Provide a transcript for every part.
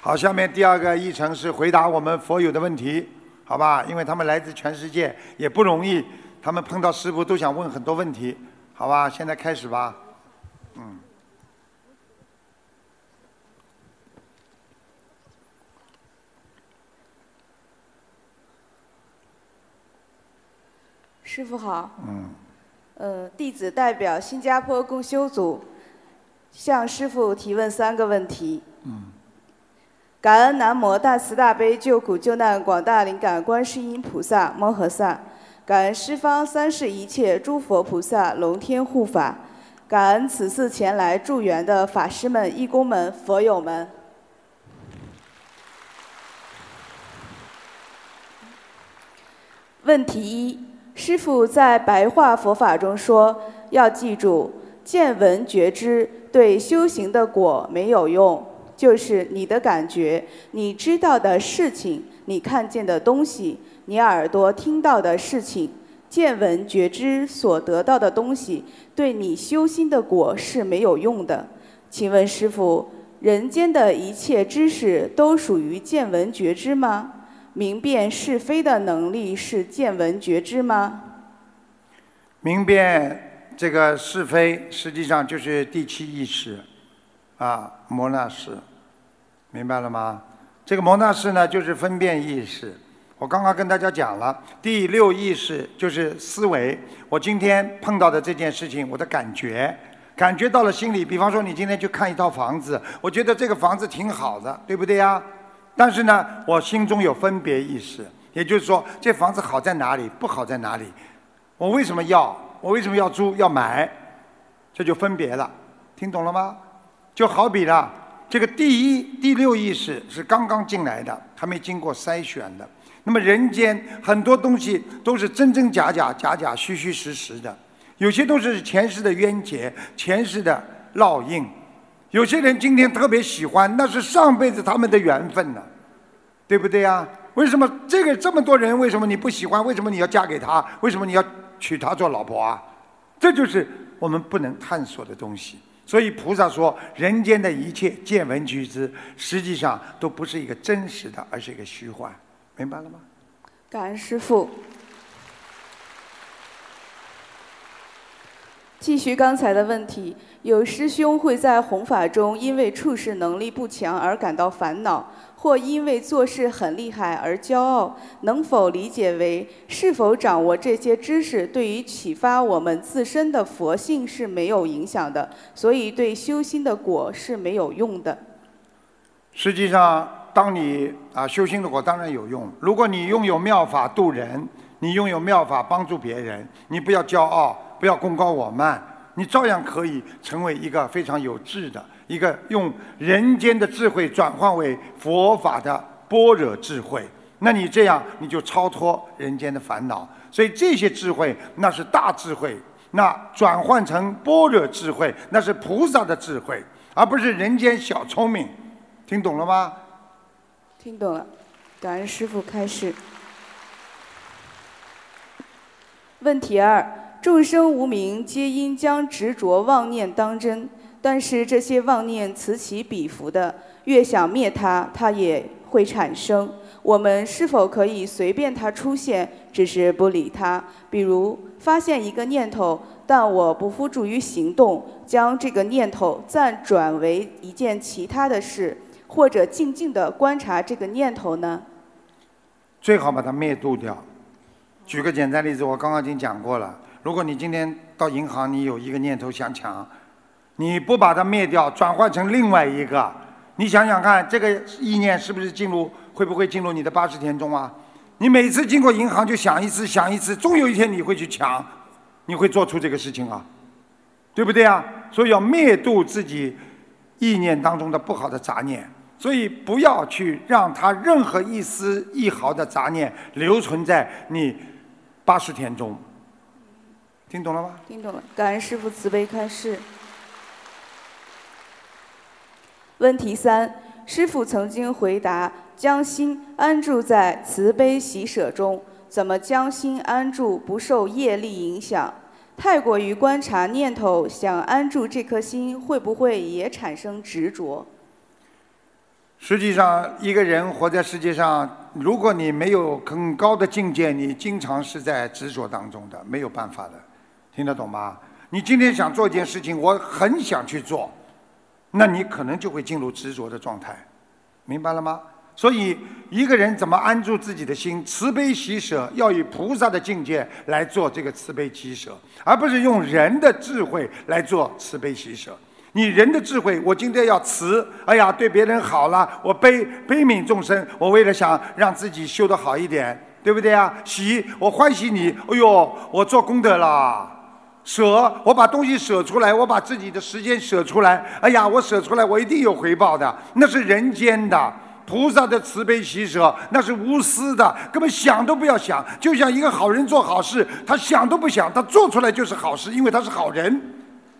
好，下面第二个议程是回答我们佛友的问题，好吧？因为他们来自全世界，也不容易，他们碰到师傅都想问很多问题，好吧？现在开始吧，嗯。师傅好。嗯。呃，弟子代表新加坡共修组向师傅提问三个问题。嗯。感恩南无大慈大悲救苦救难广大灵感观世音菩萨摩诃萨，感恩十方三世一切诸佛菩萨龙天护法，感恩此次前来助缘的法师们、义工们、佛友们。问题一：师父在白话佛法中说，要记住见闻觉知对修行的果没有用。就是你的感觉，你知道的事情，你看见的东西，你耳朵听到的事情，见闻觉知所得到的东西，对你修心的果是没有用的。请问师傅，人间的一切知识都属于见闻觉知吗？明辨是非的能力是见闻觉知吗？明辨这个是非，实际上就是第七意识。啊，摩那识，明白了吗？这个摩那识呢，就是分辨意识。我刚刚跟大家讲了，第六意识就是思维。我今天碰到的这件事情，我的感觉，感觉到了心里。比方说，你今天去看一套房子，我觉得这个房子挺好的，对不对呀？但是呢，我心中有分别意识，也就是说，这房子好在哪里，不好在哪里？我为什么要？我为什么要租？要买？这就分别了，听懂了吗？就好比了，这个第一、第六意识是刚刚进来的，还没经过筛选的。那么人间很多东西都是真真假假、假假虚虚实实的，有些都是前世的冤结、前世的烙印。有些人今天特别喜欢，那是上辈子他们的缘分呢，对不对呀？为什么这个这么多人？为什么你不喜欢？为什么你要嫁给他？为什么你要娶她做老婆啊？这就是我们不能探索的东西。所以菩萨说，人间的一切见闻觉知，实际上都不是一个真实的，而是一个虚幻，明白了吗？感恩师父。继续刚才的问题，有师兄会在弘法中因为处事能力不强而感到烦恼。或因为做事很厉害而骄傲，能否理解为是否掌握这些知识对于启发我们自身的佛性是没有影响的，所以对修心的果是没有用的？实际上，当你啊修心的果当然有用。如果你拥有妙法度人，你拥有妙法帮助别人，你不要骄傲，不要功高我慢，你照样可以成为一个非常有智的。一个用人间的智慧转换为佛法的般若智慧，那你这样你就超脱人间的烦恼。所以这些智慧那是大智慧，那转换成般若智慧那是菩萨的智慧，而不是人间小聪明。听懂了吗？听懂了，感恩师父开示。问题二：众生无名，皆因将执着妄念当真。但是这些妄念此起彼伏的，越想灭它，它也会产生。我们是否可以随便它出现，只是不理它？比如发现一个念头，但我不付诸于行动，将这个念头暂转为一件其他的事，或者静静地观察这个念头呢？最好把它灭度掉。举个简单例子，我刚刚已经讲过了。如果你今天到银行，你有一个念头想抢。你不把它灭掉，转换成另外一个，你想想看，这个意念是不是进入，会不会进入你的八十天中啊？你每次经过银行就想一次，想一次，终有一天你会去抢，你会做出这个事情啊，对不对啊？所以要灭度自己意念当中的不好的杂念，所以不要去让它任何一丝一毫的杂念留存在你八十天中。听懂了吗？听懂了，感恩师父慈悲开示。问题三：师父曾经回答，将心安住在慈悲喜舍中，怎么将心安住不受业力影响？太过于观察念头，想安住这颗心，会不会也产生执着？实际上，一个人活在世界上，如果你没有很高的境界，你经常是在执着当中的，没有办法的，听得懂吗？你今天想做一件事情，我很想去做，那你可能就会进入执着的状态，明白了吗？所以，一个人怎么安住自己的心，慈悲喜舍，要以菩萨的境界来做这个慈悲喜舍，而不是用人的智慧来做慈悲喜舍。你人的智慧，我今天要慈，哎呀，对别人好了，我悲悲悯众生，我为了想让自己修得好一点，对不对啊？喜，我欢喜你，哎呦，我做功德了。舍，我把东西舍出来，我把自己的时间舍出来，哎呀，我舍出来，我一定有回报的，那是人间的菩萨的慈悲喜舍，那是无私的，根本想都不要想，就像一个好人做好事，他想都不想，他做出来就是好事，因为他是好人。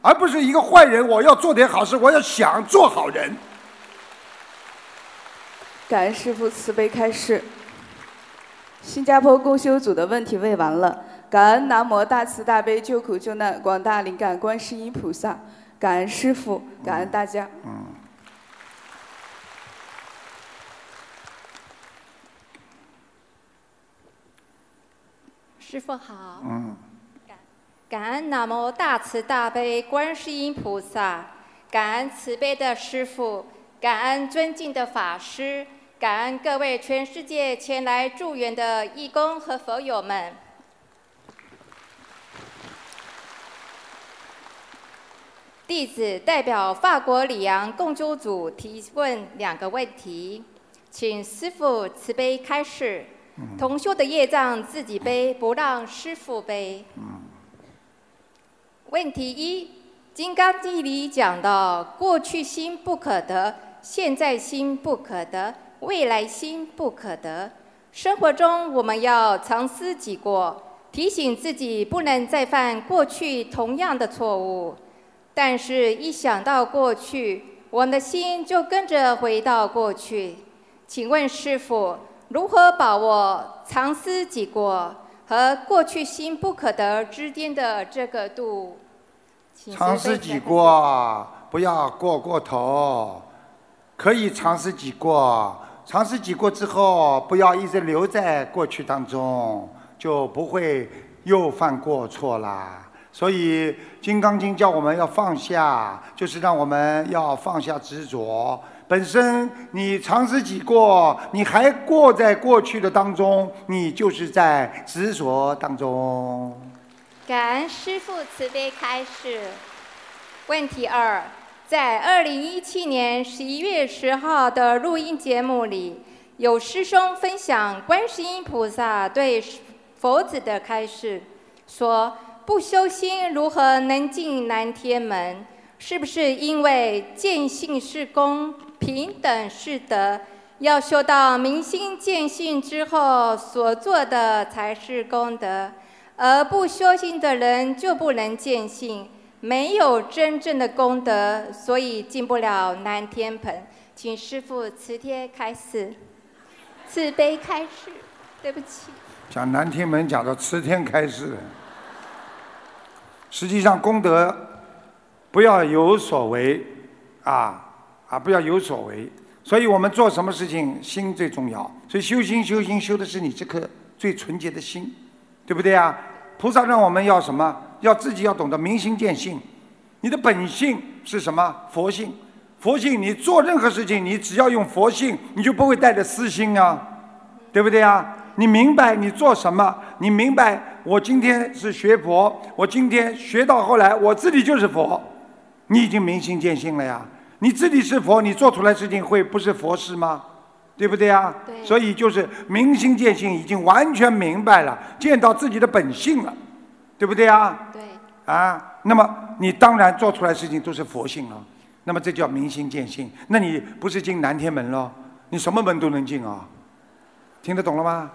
而不是一个坏人，我要做点好事，我要想做好人。感恩师父慈悲开示。新加坡共修组的问题问完了，感恩南无大慈大悲救苦救难广大灵感观世音菩萨，感恩师傅，感恩大家。嗯。师傅好。嗯。感恩南无大慈大悲观世音菩萨，感恩慈悲的师傅，感恩尊敬的法师，感恩各位全世界前来助缘的义工和佛友们。弟子代表法国里昂共修组提问两个问题，请师父慈悲开示。同修的业障自己背，不让师父背。问题一，《金刚经》里讲到，过去心不可得，现在心不可得，未来心不可得。生活中我们要常思己过，提醒自己不能再犯过去同样的错误。但是，一想到过去，我们的心就跟着回到过去。请问师傅，如何把握常思己过和过去心不可得之间的这个度？尝试己过，不要过过头。可以尝试己过，尝试己过之后，不要一直留在过去当中，就不会又犯过错啦。所以《金刚经》叫我们要放下，就是让我们要放下执着。本身你尝试己过，你还过在过去的当中，你就是在执着当中。感恩师父慈悲开示。问题二，在二零一七年十一月十号的录音节目里，有师兄分享观世音菩萨对佛子的开示，说不修心如何能进南天门？是不是因为见性是功，平等是德？要修到明心见性之后所做的才是功德？而不修行的人就不能见性，没有真正的功德，所以进不了南天盆。请师父慈天开示，慈悲开示。对不起。讲南天门讲到慈天开示，实际上功德不要有所为，啊啊不要有所为。所以我们做什么事情心最重要。所以修心修心修的是你这颗最纯洁的心。对不对啊？菩萨让我们要什么？要自己要懂得明心见性。你的本性是什么？佛性。佛性，你做任何事情，你只要用佛性，你就不会带着私心啊，对不对啊？你明白你做什么？你明白我今天是学佛，我今天学到后来，我自己就是佛。你已经明心见性了呀。你自己是佛，你做出来事情会不是佛事吗？对不对啊？所以就是明心见性，已经完全明白了，见到自己的本性了，对不对啊？对。啊，那么你当然做出来事情都是佛性了，那么这叫明心见性。那你不是进南天门喽？你什么门都能进啊？听得懂了吗？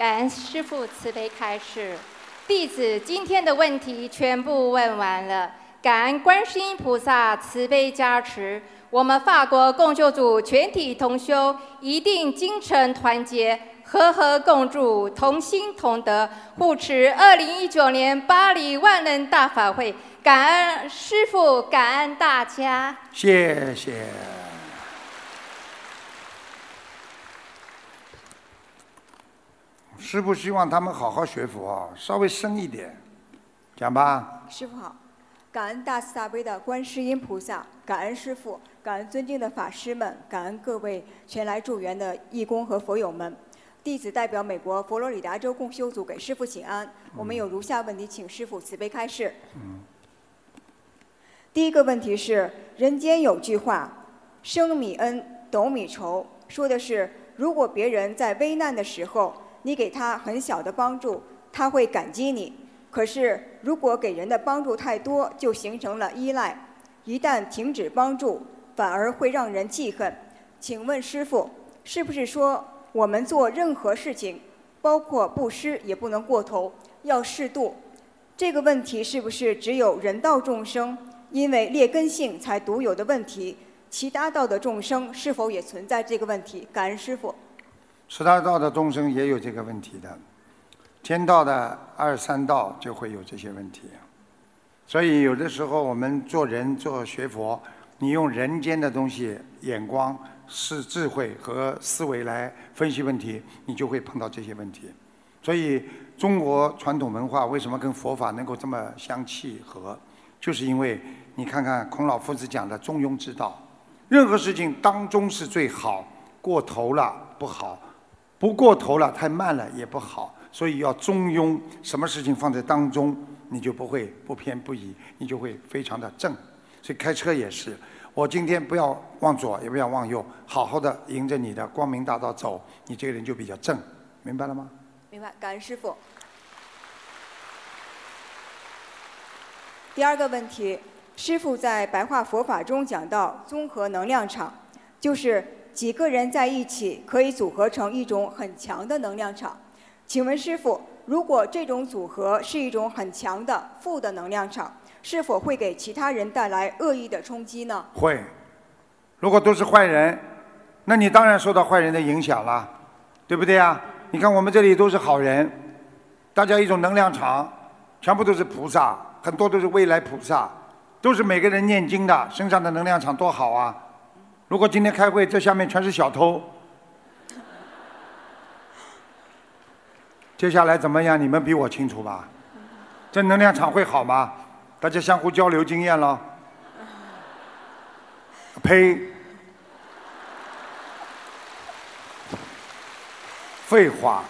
感恩师父慈悲开示，弟子今天的问题全部问完了。感恩观世音菩萨慈悲加持。我们法国共修组全体同修一定精诚团结，和和共筑，同心同德，护持二零一九年巴黎万人大法会。感恩师父，感恩大家。谢谢。师傅希望他们好好学佛，稍微深一点，讲吧。师傅好，感恩大慈大悲的观世音菩萨，感恩师傅，感恩尊敬的法师们，感恩各位前来助缘的义工和佛友们。弟子代表美国佛罗里达州共修组给师傅请安。我们有如下问题，请师傅慈悲开示。第一个问题是：人间有句话，“生米恩，斗米仇”，说的是如果别人在危难的时候，你给他很小的帮助，他会感激你；可是如果给人的帮助太多，就形成了依赖，一旦停止帮助，反而会让人记恨。请问师傅，是不是说？我们做任何事情，包括布施，也不能过头，要适度。这个问题是不是只有人道众生因为劣根性才独有的问题？其他道的众生是否也存在这个问题？感恩师傅。十大道的众生也有这个问题的，天道的二三道就会有这些问题。所以有的时候我们做人做学佛，你用人间的东西眼光。是智慧和思维来分析问题，你就会碰到这些问题。所以中国传统文化为什么跟佛法能够这么相契合？就是因为你看看孔老夫子讲的中庸之道，任何事情当中是最好，过头了不好，不过头了太慢了也不好，所以要中庸。什么事情放在当中，你就不会不偏不倚，你就会非常的正。所以开车也是。我今天不要往左，也不要往右，好好的迎着你的光明大道走，你这个人就比较正，明白了吗？明白，感恩师傅。第二个问题，师傅在白话佛法中讲到综合能量场，就是几个人在一起可以组合成一种很强的能量场。请问师傅，如果这种组合是一种很强的负的能量场？是否会给其他人带来恶意的冲击呢？会，如果都是坏人，那你当然受到坏人的影响了，对不对呀？你看我们这里都是好人，大家一种能量场，全部都是菩萨，很多都是未来菩萨，都是每个人念经的，身上的能量场多好啊！如果今天开会，这下面全是小偷，接下来怎么样？你们比我清楚吧？正能量场会好吗？大家相互交流经验了。呸！废话，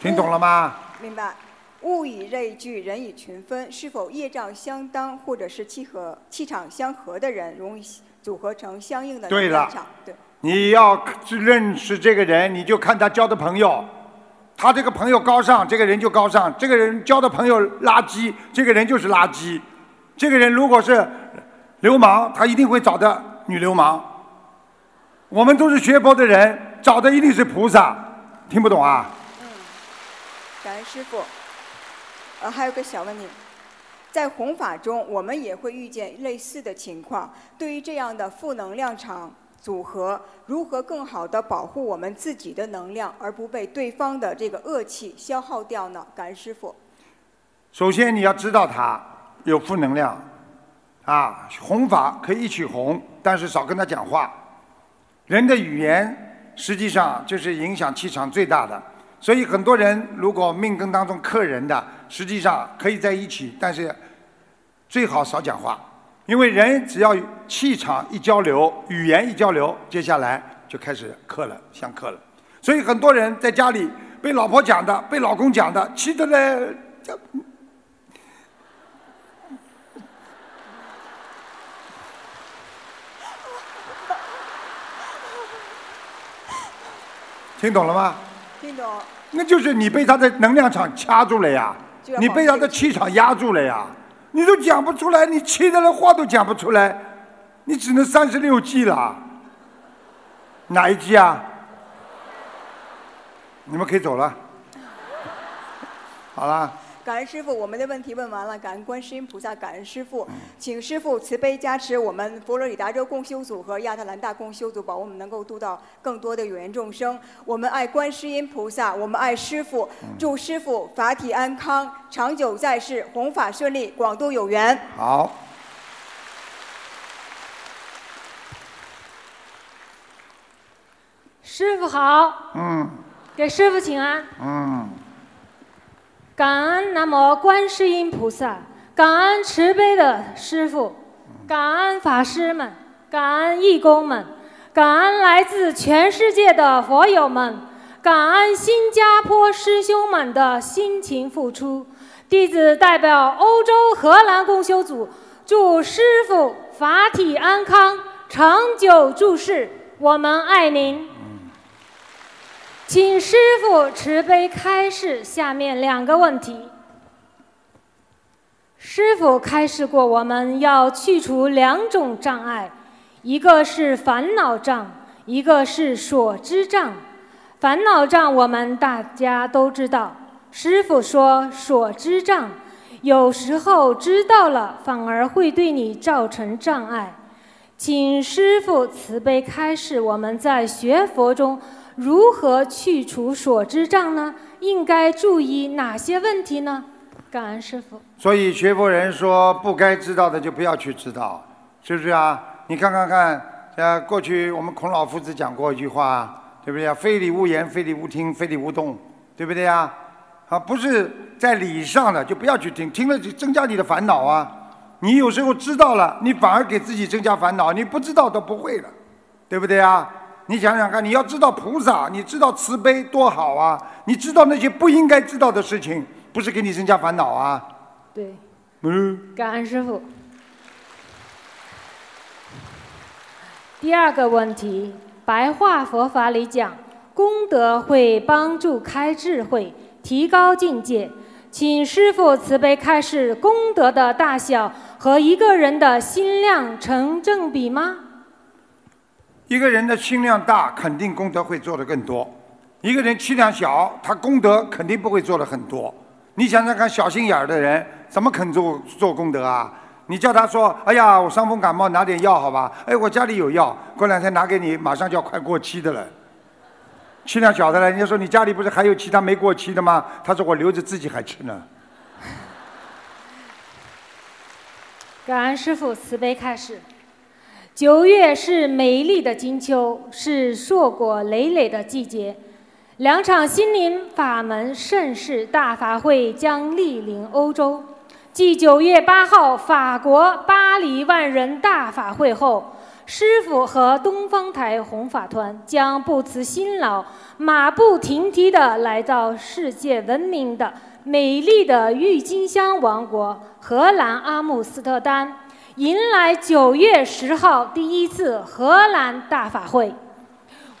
听懂了吗？明白。物以类聚，人以群分。是否业障相当，或者是气和气场相合的人，容易组合成相应的能量场？对。你要认识这个人，你就看他交的朋友。他这个朋友高尚，这个人就高尚；这个人交的朋友垃圾，这个人就是垃圾。这个人如果是流氓，他一定会找的女流氓。我们都是学佛的人，找的一定是菩萨。听不懂啊？嗯，感恩师傅。呃，还有个小问题，在弘法中，我们也会遇见类似的情况。对于这样的负能量场。组合如何更好的保护我们自己的能量，而不被对方的这个恶气消耗掉呢？感恩师傅。首先你要知道他有负能量，啊，弘法可以一起弘，但是少跟他讲话。人的语言实际上就是影响气场最大的，所以很多人如果命根当中克人的，实际上可以在一起，但是最好少讲话。因为人只要气场一交流，语言一交流，接下来就开始克了，相克了。所以很多人在家里被老婆讲的，被老公讲的，气得嘞，听懂了吗？听懂。那就是你被他的能量场掐住了呀，你被他的气场压住了呀。你都讲不出来，你气的连话都讲不出来，你只能三十六计了。哪一计啊？你们可以走了。好了。感恩师傅，我们的问题问完了。感恩观世音菩萨，感恩师傅，请师傅慈悲加持我们佛罗里达州共修组和亚特兰大共修组，保我们能够度到更多的有缘众生。我们爱观世音菩萨，我们爱师傅，祝师傅法体安康，长久在世，弘法顺利，广度有缘。好。师傅好。嗯。给师傅请安。嗯，感恩南无观世音菩萨，感恩慈悲的师傅，感恩法师们，感恩义工们，感恩来自全世界的佛友们，感恩新加坡师兄们的辛勤付出。弟子代表欧洲荷兰共修组，祝师傅法体安康，长久住世。我们爱您。请师傅慈悲开示下面两个问题。师傅开示过，我们要去除两种障碍，一个是烦恼障，一个是所知障。烦恼障我们大家都知道，师傅说所知障，有时候知道了反而会对你造成障碍。请师傅慈悲开示，我们在学佛中。如何去除所知障呢？应该注意哪些问题呢？感恩师傅。所以学佛人说，不该知道的就不要去知道，是不是啊？你看看看，呃，过去我们孔老夫子讲过一句话，对不对呀？非礼勿言，非礼勿听，非礼勿动，对不对呀？啊，不是在理上的就不要去听，听了就增加你的烦恼啊。你有时候知道了，你反而给自己增加烦恼；你不知道都不会了，对不对啊？你想想看，你要知道菩萨，你知道慈悲多好啊！你知道那些不应该知道的事情，不是给你增加烦恼啊？对。嗯。感恩师傅。第二个问题，白话佛法里讲，功德会帮助开智慧，提高境界，请师傅慈悲开示，功德的大小和一个人的心量成正比吗？一个人的心量大，肯定功德会做得更多；一个人气量小，他功德肯定不会做得很多。你想想看，小心眼儿的人怎么肯做做功德啊？你叫他说：“哎呀，我伤风感冒，拿点药好吧？”哎，我家里有药，过两天拿给你，马上就要快过期的了。气量小的人，人家说你家里不是还有其他没过期的吗？他说我留着自己还吃呢。感恩师傅慈悲开示。九月是美丽的金秋，是硕果累累的季节。两场心灵法门盛世大法会将莅临欧洲。继九月八号法国巴黎万人大法会后，师傅和东方台弘法团将不辞辛劳、马不停蹄地来到世界闻名的美丽的郁金香王国——荷兰阿姆斯特丹。迎来九月十号第一次荷兰大法会，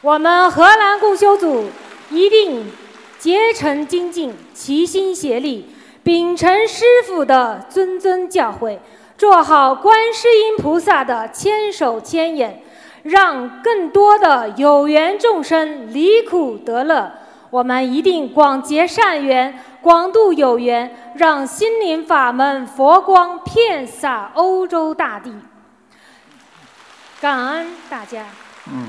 我们荷兰共修组一定竭诚精进，齐心协力，秉承师父的谆谆教诲，做好观世音菩萨的千手千眼，让更多的有缘众生离苦得乐。我们一定广结善缘，广度有缘，让心灵法门佛光遍洒欧洲大地。感恩大家。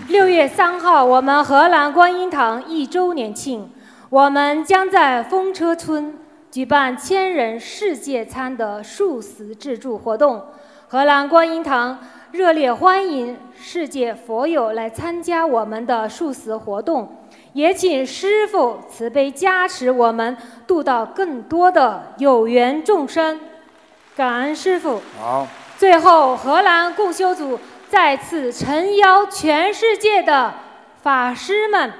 六月三号，我们荷兰观音堂一周年庆，我们将在风车村举办千人世界餐的素食自助活动。荷兰观音堂热烈欢迎世界佛友来参加我们的素食活动。也请师父慈悲加持我们，度到更多的有缘众生。感恩师父。好。最后，荷兰共修组再次诚邀全世界的法师们、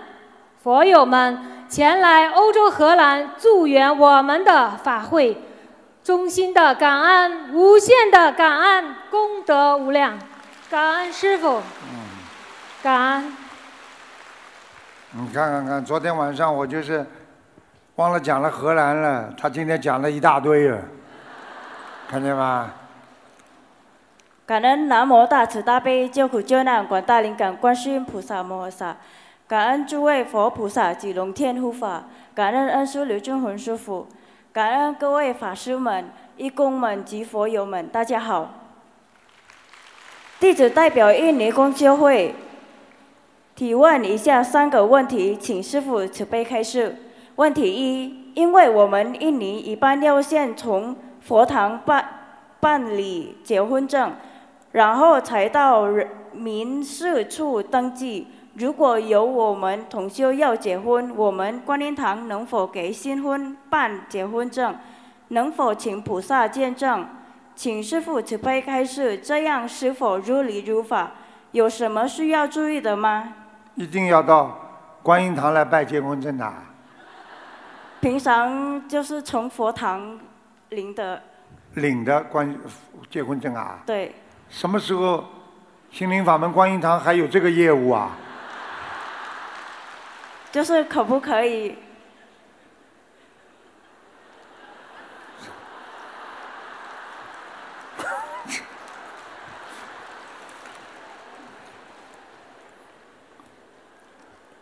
佛友们前来欧洲荷兰助缘我们的法会，衷心的感恩，无限的感恩，功德无量。感恩师父。感恩。你看看看，昨天晚上我就是忘了讲了荷兰了，他今天讲了一大堆了，看见吗？感恩南无大慈大悲救苦救难广大灵感观世音菩萨摩诃萨，感恩诸位佛菩萨及龙天护法，感恩恩师刘俊宏师傅，感恩各位法师们、义工们及佛友们，大家好。弟子代表印尼公修会。提问以下三个问题，请师傅慈悲开示。问题一：因为我们印尼一般要先从佛堂办办理结婚证，然后才到民事处登记。如果有我们同修要结婚，我们观音堂能否给新婚办结婚证？能否请菩萨见证？请师傅慈悲开示，这样是否如理如法？有什么需要注意的吗？一定要到观音堂来拜结婚证的。平常就是从佛堂领的，领的关结婚证啊？对，什么时候心灵法门观音堂还有这个业务啊？就是可不可以？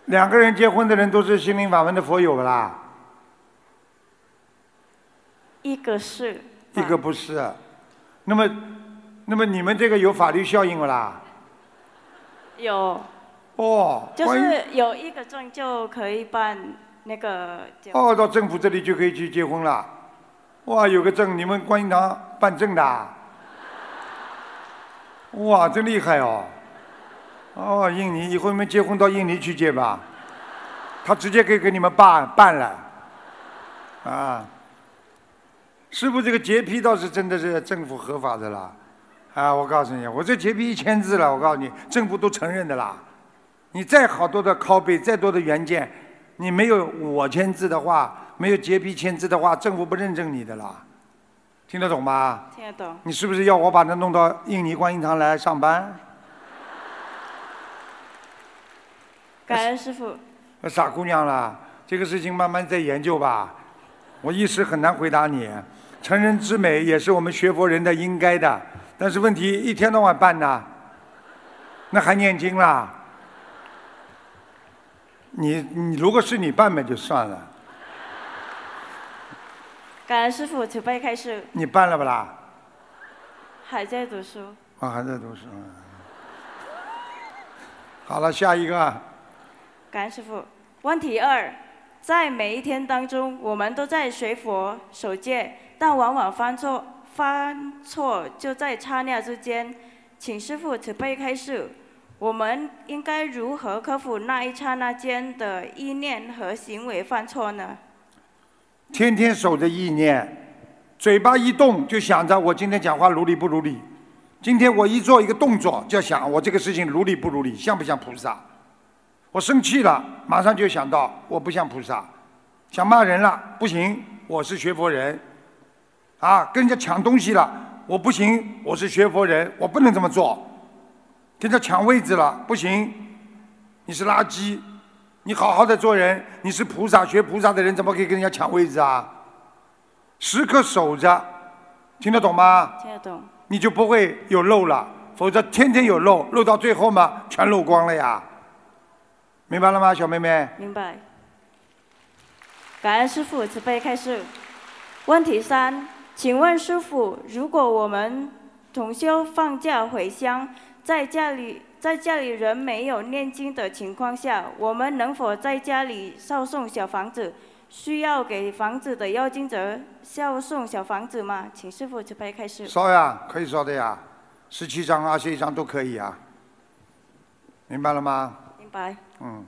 两个人结婚的人都是心灵法门的佛友不啦？一个是，一个不是。那么，那么你们这个有法律效应不啦？有，哦，就是有一个证就可以办那个结婚。哦，到政府这里就可以去结婚了。哇，有个证，你们观音堂办证的啊？哇，真厉害哦！哦，印尼以后你们结婚到印尼去结吧，他直接可以给你们办办了。啊，师傅这个洁癖倒是真的是政府合法的啦。啊，我告诉你，我这洁癖一签字了，我告诉你，政府都承认的啦。你再好多的拷贝，再多的原件，你没有我签字的话，没有洁癖签字的话，政府不认证你的啦。听得懂吗？听得懂。你是不是要我把他弄到印尼观音堂来上班？感恩师傅。傻姑娘啦，这个事情慢慢再研究吧。我一时很难回答你。成人之美也是我们学佛人的应该的，但是问题一天到晚办呢，那还念经啦？你你如果是你办嘛就算了，感恩师傅准备开始，你办了不啦？还在读书。啊，还在读书。好了，下一个。感恩师傅。问题二，在每一天当中，我们都在学佛守戒，但往往犯错，犯错就在刹那之间。请师傅慈悲开示，我们应该如何克服那一刹那间的意念和行为犯错呢？天天守着意念，嘴巴一动就想着我今天讲话如理不如理，今天我一做一个动作就想我这个事情如理不如理，像不像菩萨？我生气了，马上就想到我不像菩萨，想骂人了，不行，我是学佛人，啊，跟人家抢东西了，我不行，我是学佛人，我不能这么做，跟人家抢位置了，不行，你是垃圾，你好好的做人，你是菩萨学菩萨的人，怎么可以跟人家抢位置啊？时刻守着，听得懂吗？听得懂。你就不会有漏了，否则天天有漏，漏到最后嘛，全漏光了呀。明白了吗，小妹妹？明白。感恩师傅慈悲开示。问题三，请问师傅，如果我们同修放假回乡，在家里在家里人没有念经的情况下，我们能否在家里烧送小房子？需要给房子的要经者孝送小房子吗？请师傅慈悲开始。烧呀，可以烧的呀，十七张、二十一张都可以啊。明白了吗？明白。嗯，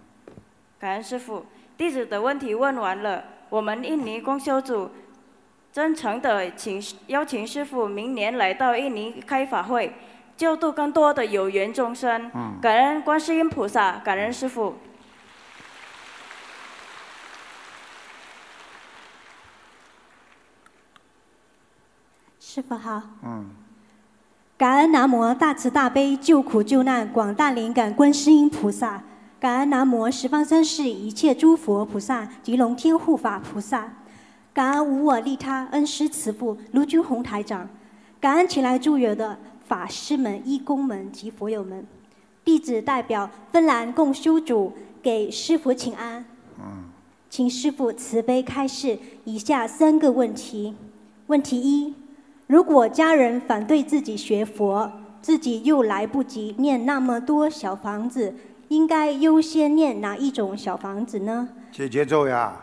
感恩师傅，弟子的问题问完了。我们印尼公修组真诚的请邀请师傅明年来到印尼开法会，救度更多的有缘众生。嗯感恩观世音菩萨，感恩师傅。师傅好，嗯，感恩南无大慈大悲救苦救难广大灵感观世音菩萨，感恩南无十方三世一切诸佛菩萨及龙天护法菩萨，感恩无我利他恩师慈父卢军宏台长，感恩前来助缘的法师们、义工们及佛友们，弟子代表芬兰共修组给师傅请安。请师傅慈悲开示以下三个问题。问题一：如果家人反对自己学佛，自己又来不及念那么多小房子，应该优先念哪一种小房子呢？解节奏呀，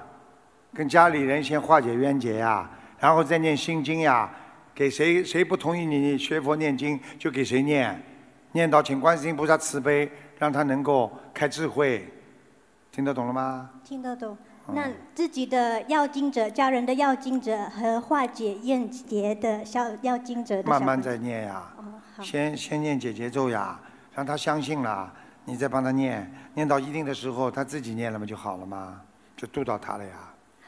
跟家里人先化解冤结呀，然后再念心经呀。给谁谁不同意你学佛念经，就给谁念，念到请观世音菩萨慈悲，让他能够开智慧，听得懂了吗？听得懂。嗯那自己的要经者、家人的要经者和化解怨结的小要经者的小慢慢再念呀，哦，先先念解结咒呀，让他相信了，你再帮他念，念到一定的时候，他自己念了嘛就好了嘛，就渡到他了呀。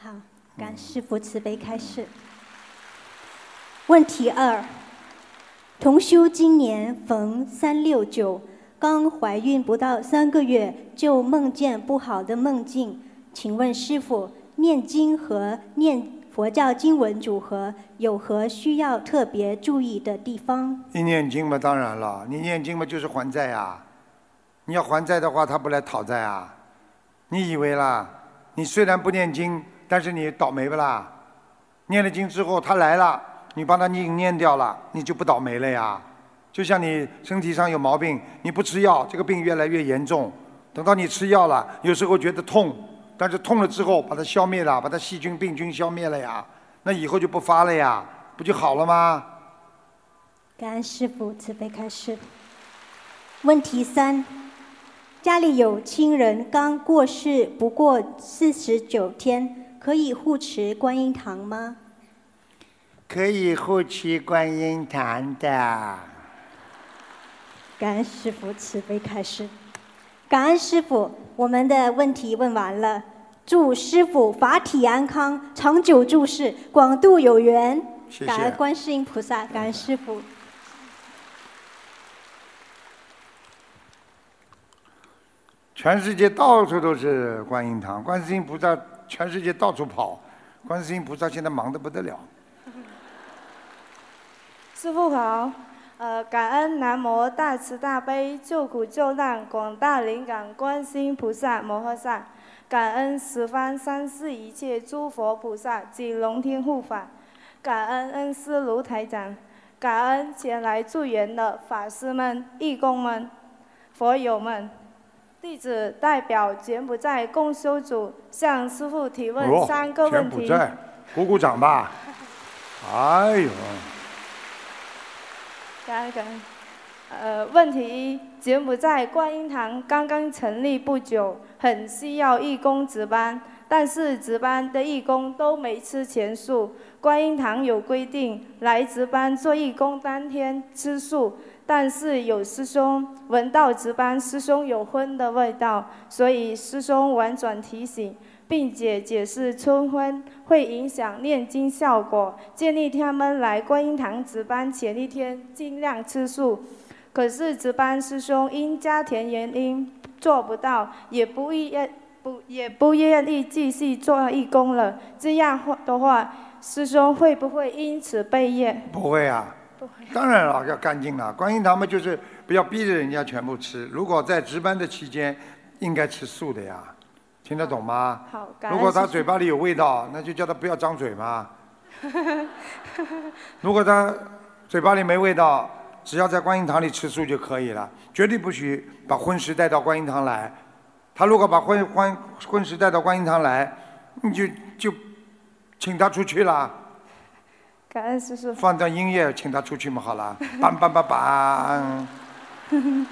好，感师父慈悲开示。问题二：同修今年逢三六九，刚怀孕不到三个月就梦见不好的梦境，请问师傅，念经和念佛教经文组合有何需要特别注意的地方？你念经嘛，当然了，你念经嘛就是还债呀。你要还债的话，他不来讨债啊？你以为啦？你虽然不念经，但是你倒霉不啦？念了经之后，他来了，你帮他念念掉了，你就不倒霉了呀？就像你身体上有毛病，你不吃药，这个病越来越严重。等到你吃药了，有时候觉得痛，但是痛了之后把它消灭了，把它细菌病菌消灭了呀，那以后就不发了呀，不就好了吗？感恩师父慈悲开示。问题三：家里有亲人刚过世不过四十九天，可以护持观音堂吗？可以护持观音堂的。感恩师傅慈悲开示。感恩师傅，我们的问题问完了。祝师傅法体安康，长久住世，广度有缘。谢谢感恩观世音菩萨，感恩师父。全世界到处都是观音堂，观世音菩萨全世界到处跑，观世音菩萨现在忙得不得了。师傅好，呃，感恩南无大慈大悲救苦救难广大灵感观世音菩萨摩诃萨，感恩十方三世一切诸佛菩萨及龙天护法，感恩恩师卢台长，感恩前来助缘的法师们、义工们、佛友们。弟子代表柬埔寨共修组向师傅提问哦三个问题。柬埔寨，鼓鼓掌吧。哎呦，感恩感恩。呃，问题一：柬埔寨观音堂刚刚成立不久，很需要义工值班，但是值班的义工都没吃全素。观音堂有规定，来值班做义工当天吃素，但是有师兄闻到值班师兄有荤的味道，所以师兄婉转提醒。并且解释春荤会影响念经效果，建议他们来观音堂值班前一天尽量吃素。可是值班师兄因家庭原因做不到，也不愿不也不愿意继续做义工了。这样的话，师兄会不会因此被业？不会啊，当然了，要干净了。观音堂嘛，就是不要逼着人家全部吃。如果在值班的期间，应该吃素的呀，听得懂吗？好，如果他嘴巴里有味道，那就叫他不要张嘴嘛。如果他嘴巴里没味道，只要在观音堂里吃素就可以了，绝对不许把荤食带到观音堂来。他如果把荤荤荤食带到观音堂来，你就就请他出去了，感恩师叔。放段音乐请他出去嘛，好了，梆梆梆梆。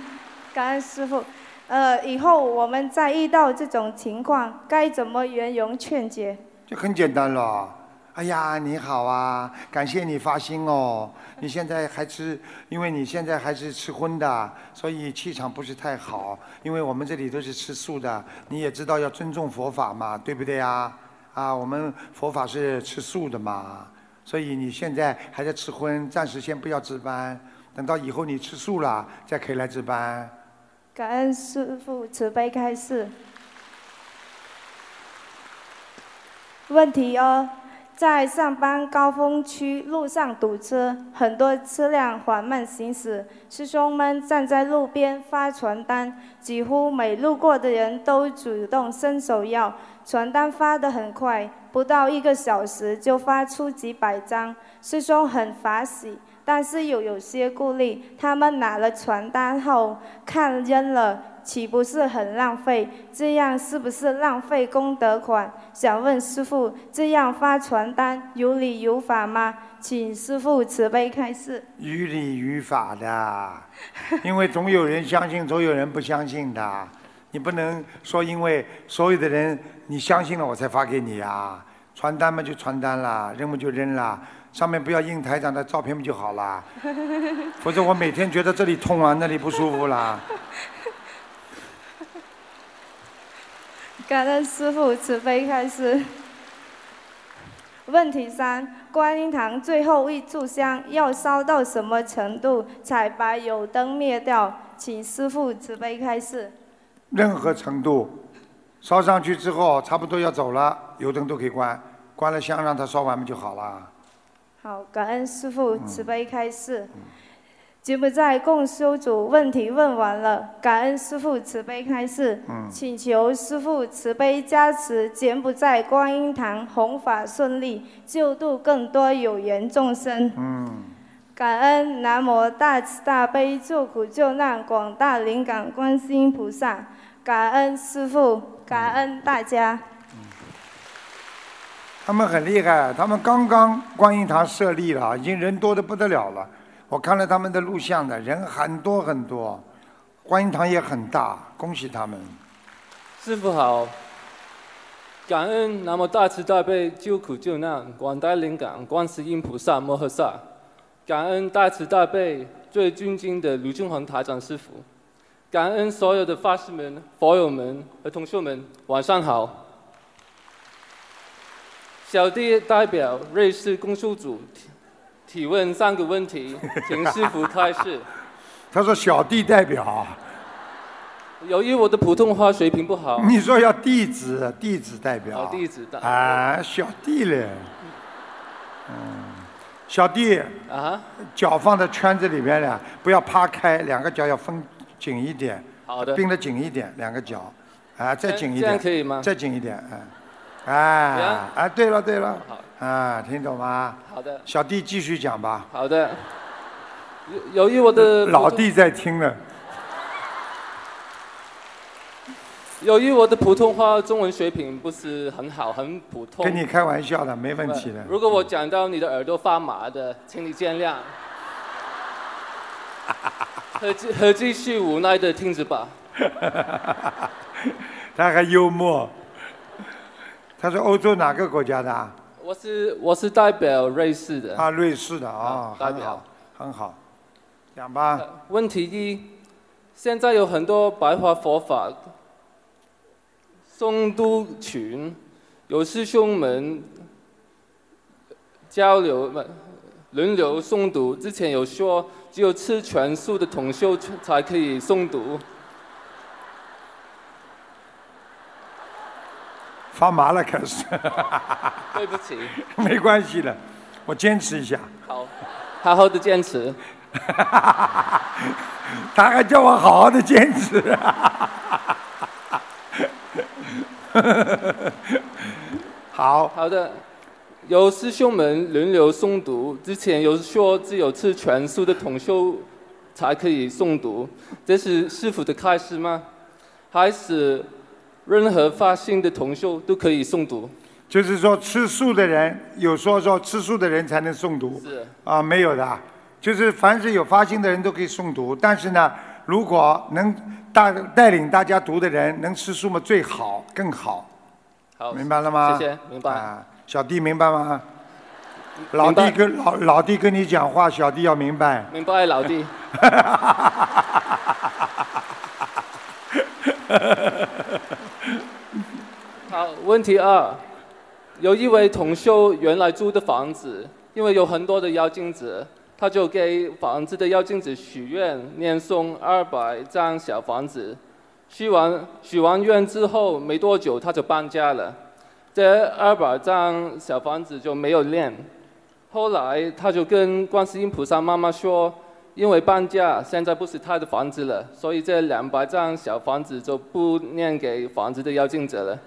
感恩师傅。呃，以后我们再遇到这种情况，该怎么圆融劝解？就很简单了。哎呀，你好啊，感谢你发心哦。你现在还吃，因为你现在还是吃荤的，所以气场不是太好。因为我们这里都是吃素的，你也知道要尊重佛法嘛，对不对呀？啊，我们佛法是吃素的嘛，所以你现在还在吃荤，暂时先不要值班，等到以后你吃素了，再可以来值班。感恩师父慈悲开示。问题哦，在上班高峰区路上堵车，很多车辆缓慢行驶，师兄们站在路边发传单，几乎每路过的人都主动伸手要。传单发得很快，不到一个小时就发出几百张，师兄很法喜。但是又有些顾虑，他们拿了传单后看扔了，岂不是很浪费？这样是不是浪费功德款？想问师傅，这样发传单有理有法吗？请师傅慈悲开示。于理于法的，因为总有人相信，总有人不相信的。你不能说因为所有的人你相信了我才发给你啊，传单嘛就传单啦，扔嘛就扔啦，上面不要印台长的照片不就好啦？否则我每天觉得这里痛啊，那里不舒服啦。感恩师傅慈悲开示。问题三：观音堂最后一炷香要烧到什么程度才把油灯灭掉？请师傅慈悲开示。任何程度，烧上去之后差不多要走了，油灯都可以关，关了香让它烧完不就好了？好，感恩师傅慈悲开示。柬埔寨共修组问题问完了，感恩师父慈悲开示，请求师父慈悲加持柬埔寨观音堂弘法顺利，救度更多有缘众生。感恩南无大慈大悲救苦救难广大灵感观世音菩萨，感恩师父，感恩大家。他们很厉害，他们刚刚观音堂设立了，已经人多的不得了了。我看了他们的录像的人很多很多，观音堂也很大，恭喜他们。师傅好，感恩南无大慈大悲救苦救难广大灵感观世音菩萨摩诃萨，感恩大慈大悲最尊敬的卢俊宏台长师傅，感恩所有的法师们、佛友们和同学们，晚上好。小弟代表瑞士公修组。提问三个问题，请师傅开始。他说：“小弟代表。”由于我的普通话水平不好。你说要弟子，弟子代表。弟子代表。啊，小弟嘞。嗯，小弟。啊。脚放在圈子里面了，不要趴开，两个脚要分紧一点。好的。并得紧一点，两个脚。啊，再紧一点。这样可以吗？再紧一点，嗯。哎，哎，对了对了。啊，听懂吗？好的。小弟继续讲吧。好的。由由于我的 老弟在听呢。由于我的普通话中文水平不是很好，很普通。跟你开玩笑的，没问题的。如果我讲到你的耳朵发麻的，请你见谅。和继和继续无奈的听着吧。他还幽默。他是欧洲哪个国家的？我是我是代表瑞士的。啊，瑞士的啊，代表很好，讲吧。问题一，现在有很多白话佛法诵读群，有师兄们交流轮流诵读。之前有说，只有吃全素的同修才可以诵读。发麻了，开始。对不起。没关系的，我坚持一下。好，好好的坚持。他还叫我好好的坚持。好。好的，有师兄们轮流诵读。之前有说只有吃全素的同修才可以诵读，这是师傅的开始吗？还是？任何发心的同修都可以诵读，就是说吃素的人有说说吃素的人才能诵读，是啊没有的，就是凡是有发心的人都可以诵读，但是呢，如果能大带领大家读的人能吃素嘛最好更好，好明白了吗？谢谢，明白。啊，小弟明白吗？老弟跟老老弟跟你讲话，小弟要明白。明白，老弟。好，问题二，有一位同修原来租的房子，因为有很多的妖精子，他就给房子的妖精子许愿，念诵二百张小房子。许完许完愿之后，没多久他就搬家了，这二百张小房子就没有念。后来他就跟观世音菩萨妈妈说，因为搬家，现在不是他的房子了，所以这两百张小房子就不念给房子的邀请者了。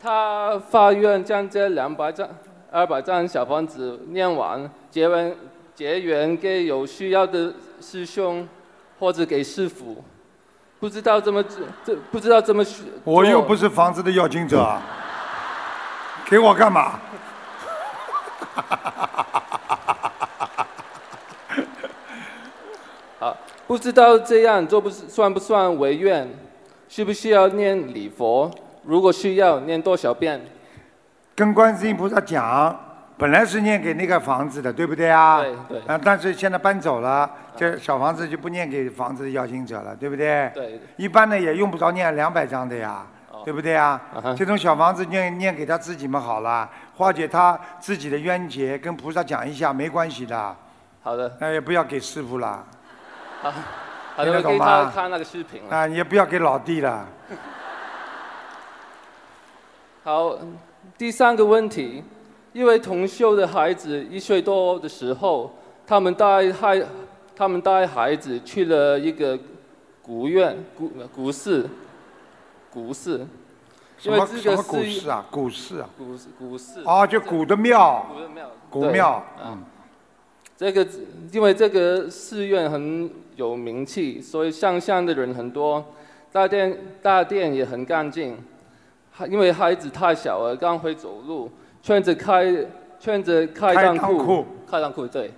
他发愿将这两百张、二百张小房子念完，结完结缘给有需要的师兄，或者给师傅，不知道怎么这这不知道怎么选。我又不是房子的要经者啊，给我干嘛？啊，不知道这样做不是算不算违愿？需不需要念礼佛？如果需要，念多少遍？跟观世音菩萨讲，本来是念给那个房子的，对不对啊？对对啊，但是现在搬走了，这小房子就不念给房子的要经者了，对不对？对。一般呢也用不着念两百张的呀，对不对啊？这种小房子念念给他自己们好了，化解他自己的冤结，跟菩萨讲一下没关系的。好的。那也不要给师傅了。好，好的，听得懂我给他吗？看那个视频了。啊，也不要给老弟了。好，第三个问题，因为同修的孩子一岁多的时候，他们带孩他们带孩子去了一个古院古古寺，古寺，因为这个什么古寺寺啊？古寺啊？古寺古寺。哦，就古的庙。古的庙。古对庙，嗯。这个因为这个寺院很有名气，所以上香的人很多，大殿大殿也很干净。还因为孩子太小了，刚会走路，穿着开穿着开开裆裤，开裆裤对。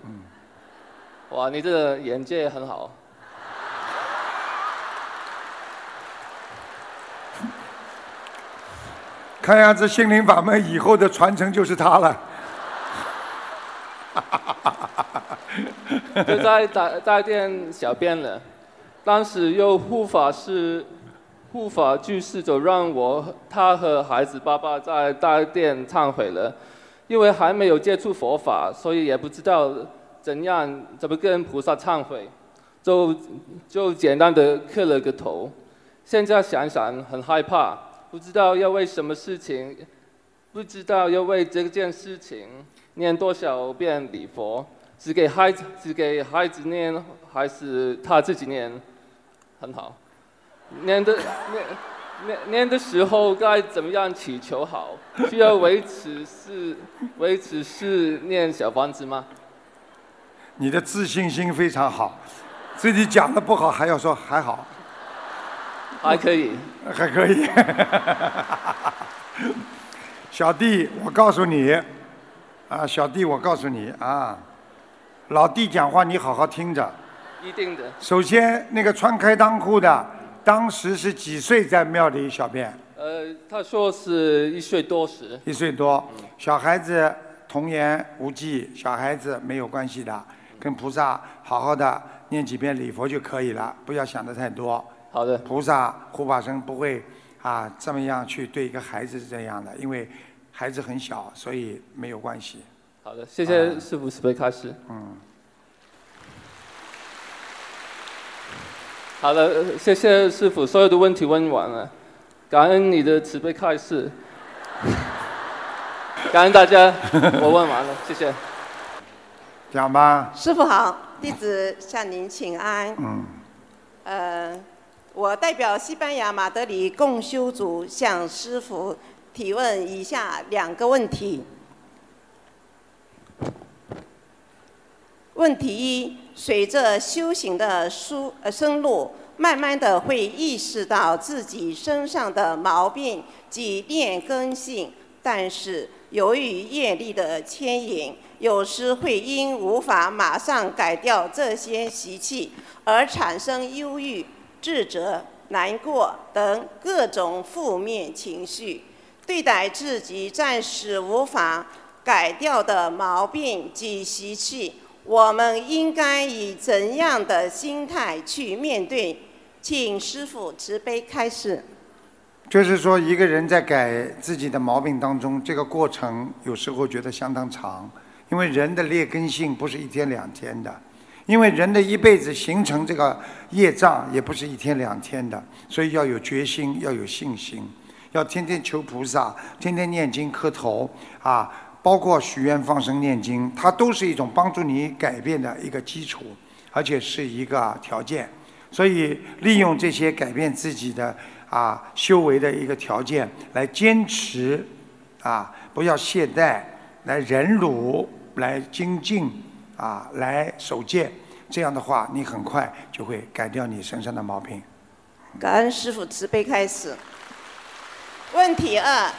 哇，你这个眼界很好。看样子心灵法门以后的传承就是他了。就在大大殿小便了。当时有护法是、护法居士就让我他和孩子爸爸在大殿忏悔了，因为还没有接触佛法，所以也不知道怎样怎么跟菩萨忏悔，就就简单的磕了个头。现在想想很害怕，不知道要为什么事情，不知道要为这件事情念多少遍礼佛。只给孩子，只给孩子念，还是他自己念？很好。念的念念念的时候该怎么样祈求好？需要维持是维持是念小房子吗？你的自信心非常好，自己讲的不好还要说还好，还可以。还可以。小弟，我告诉你，啊，小弟，我告诉你啊，老弟讲话你好好听着。一定的。首先，那个穿开裆裤的，当时是几岁在庙里小便？呃，他说是一岁多时。一岁多，小孩子童言无忌，小孩子没有关系的，跟菩萨好好的念几遍礼佛就可以了，不要想的太多。好的。菩萨护法神不会啊这么样去对一个孩子是这样的，因为孩子很小，所以没有关系。好的，谢谢师傅慈悲开示。嗯。好的，呃谢谢师傅，所有的问题问完了，感恩你的慈悲开示，感恩大家，我问完了，谢谢。讲吧。师傅好，弟子向您请安。嗯。呃，我代表西班牙马德里共修组向师傅提问以下两个问题。问题一：随着修行的疏呃深入，慢慢的会意识到自己身上的毛病及劣根性，但是由于业力的牵引，有时会因无法马上改掉这些习气，而产生忧郁、自责、难过等各种负面情绪，对待自己暂时无法改掉的毛病及习气。我们应该以怎样的心态去面对？请师父慈悲开示。就是说，一个人在改自己的毛病当中，这个过程有时候觉得相当长，因为人的劣根性不是一天两天的，因为人的一辈子形成这个业障也不是一天两天的，所以要有决心，要有信心，要天天求菩萨，天天念经磕头啊，包括许愿、放生、念经，它都是一种帮助你改变的一个基础，而且是一个条件。所以利用这些改变自己的啊修为的一个条件，来坚持啊，不要懈怠，来忍辱，来精进啊，来守戒。这样的话，你很快就会改掉你身上的毛病。感恩师父慈悲开始。问题二：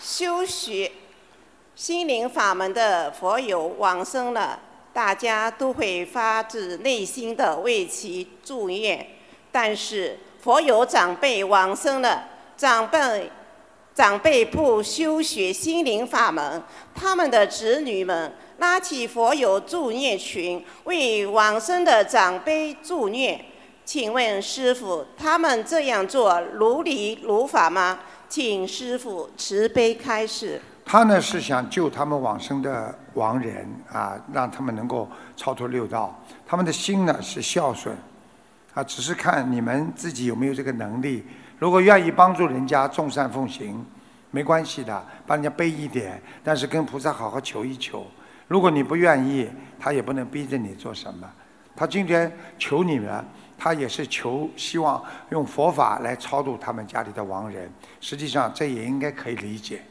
修学心灵法门的佛友往生了，大家都会发自内心的为其祝愿。但是佛友长辈往生了，长辈长辈不修学心灵法门，他们的子女们拉起佛友助念群，为往生的长辈祝愿。请问师傅，他们这样做如理如法吗？请师傅慈悲开示。他呢是想救他们往生的亡人啊，让他们能够超脱六道。他们的心呢是孝顺，啊，只是看你们自己有没有这个能力。如果愿意帮助人家众善奉行，没关系的，帮人家背一点，但是跟菩萨好好求一求。如果你不愿意，他也不能逼着你做什么。他今天求你们。他也是求希望用佛法来超度他们家里的亡人，实际上这也应该可以理解。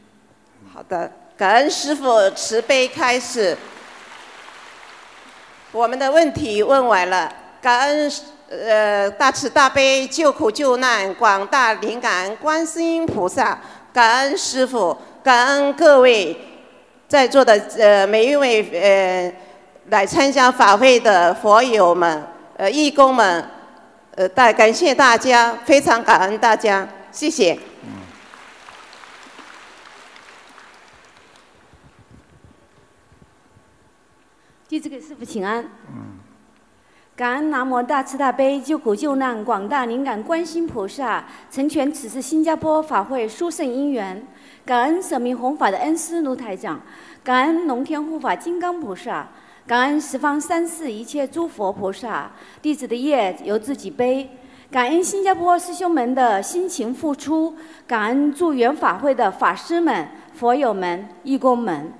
好的，感恩师父慈悲开示。我们的问题问完了，感恩呃大慈大悲救苦救难广大灵感观世音菩萨，感恩师父，感恩各位在座的呃每一位呃来参加法会的佛友们呃义工们。呃，大感谢大家，非常感恩大家，谢谢。弟子给师父请安。感恩南无大慈大悲救苦救难广大灵感观世音菩萨，成全此次新加坡法会殊胜因缘。感恩舍命弘法的恩师卢台长，感恩龙天护法金刚菩萨。感恩十方三世一切诸佛菩萨，弟子的业由自己背。感恩新加坡师兄们的辛勤付出，感恩助缘法会的法师们、佛友们、义工们。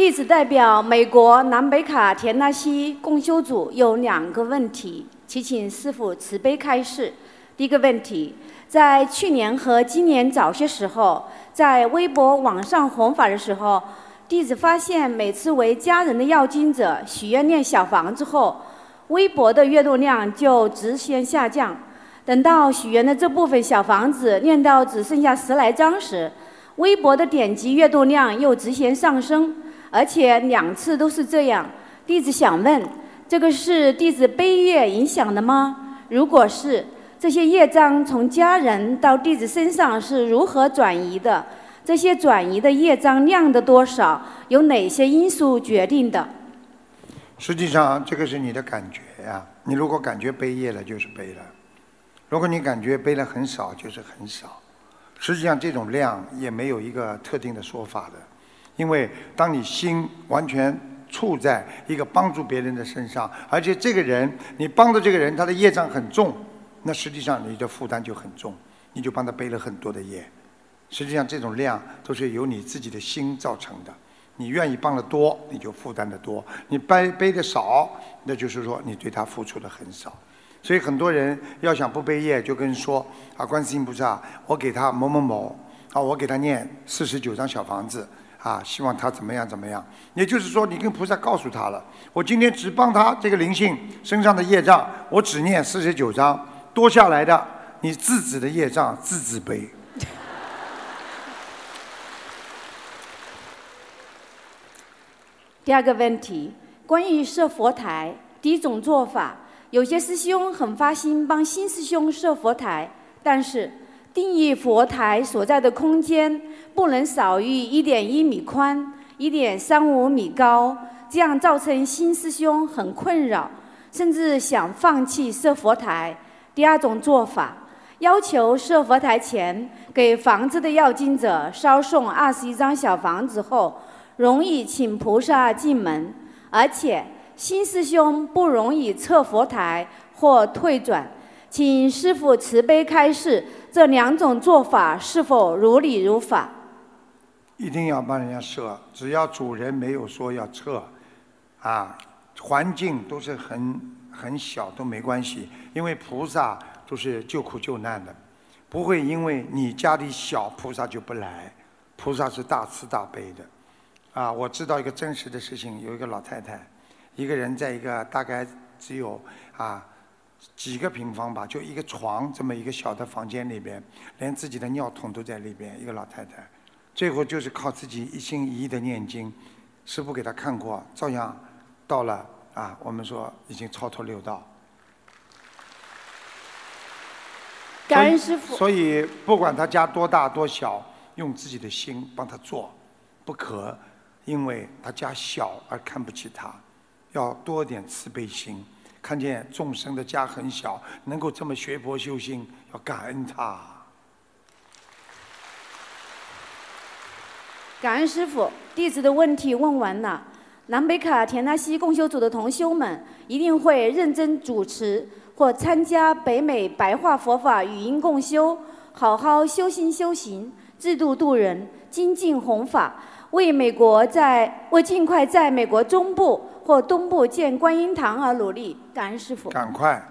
弟子代表美国南北卡田纳西共修组有两个问题，祈请师父慈悲开示。第一个问题，在去年和今年早些时候。在微博网上弘法的时候，弟子发现每次为家人的要经者许愿念小房子后，微博的阅读量就直线下降。等到许愿的这部分小房子念到只剩下十来张时，微博的点击阅读量又直线上升，而且两次都是这样。弟子想问，这个是弟子悲业影响的吗？如果是？这些业障从家人到弟子身上是如何转移的？这些转移的业障量的多少，由哪些因素决定的？实际上，这个是你的感觉呀。你如果感觉背业了，就是背了；如果你感觉背了很少，就是很少。实际上，这种量也没有一个特定的说法的，因为当你心完全处在一个帮助别人的身上，而且这个人你帮的这个人他的业障很重。那实际上你的负担就很重，你就帮他背了很多的业。实际上这种量都是由你自己的心造成的。你愿意帮的多，你就负担的多；你背背的少，那就是说你对他付出的很少。所以很多人要想不背业，就跟说啊，观世音菩萨，我给他某某某啊，我给他念四十九张小房子啊，希望他怎么样怎么样。也就是说，你跟菩萨告诉他了，我今天只帮他这个灵性身上的业障，我只念四十九章。多下来的，你自己的业障自自背。第二个问题，关于设佛台，第一种做法，有些师兄很发心帮新师兄设佛台，但是定义佛台所在的空间不能少于一点一米宽、一点三五米高，这样造成新师兄很困扰，甚至想放弃设佛台。第二种做法，要求设佛台前给房子的要经者烧送二十一张小房子后，容易请菩萨进门，而且新师兄不容易撤佛台或退转。请师父慈悲开示，这两种做法是否如理如法？一定要帮人家设，只要主人没有说要撤，啊，环境都是很。很小都没关系，因为菩萨都是救苦救难的，不会因为你家里小，菩萨就不来。菩萨是大慈大悲的，啊，我知道一个真实的事情，有一个老太太，一个人在一个大概只有啊几个平方吧，就一个床这么一个小的房间里边，连自己的尿桶都在里边，一个老太太，最后就是靠自己一心一意的念经，师傅给她看过，照样到了啊，我们说已经超脱六道。感恩师傅。所以不管他家多大多小，用自己的心帮他做，不可因为他家小而看不起他，要多点慈悲心。看见众生的家很小，能够这么学佛修心，要感恩他。感恩师傅，弟子的问题问完了。南北卡田纳西共修组的同修们一定会认真主持或参加北美白话佛法语音共修，好好修心修行，制度度人，精进弘法，为美国在为尽快在美国中部或东部建观音堂而努力。感恩师傅。赶快！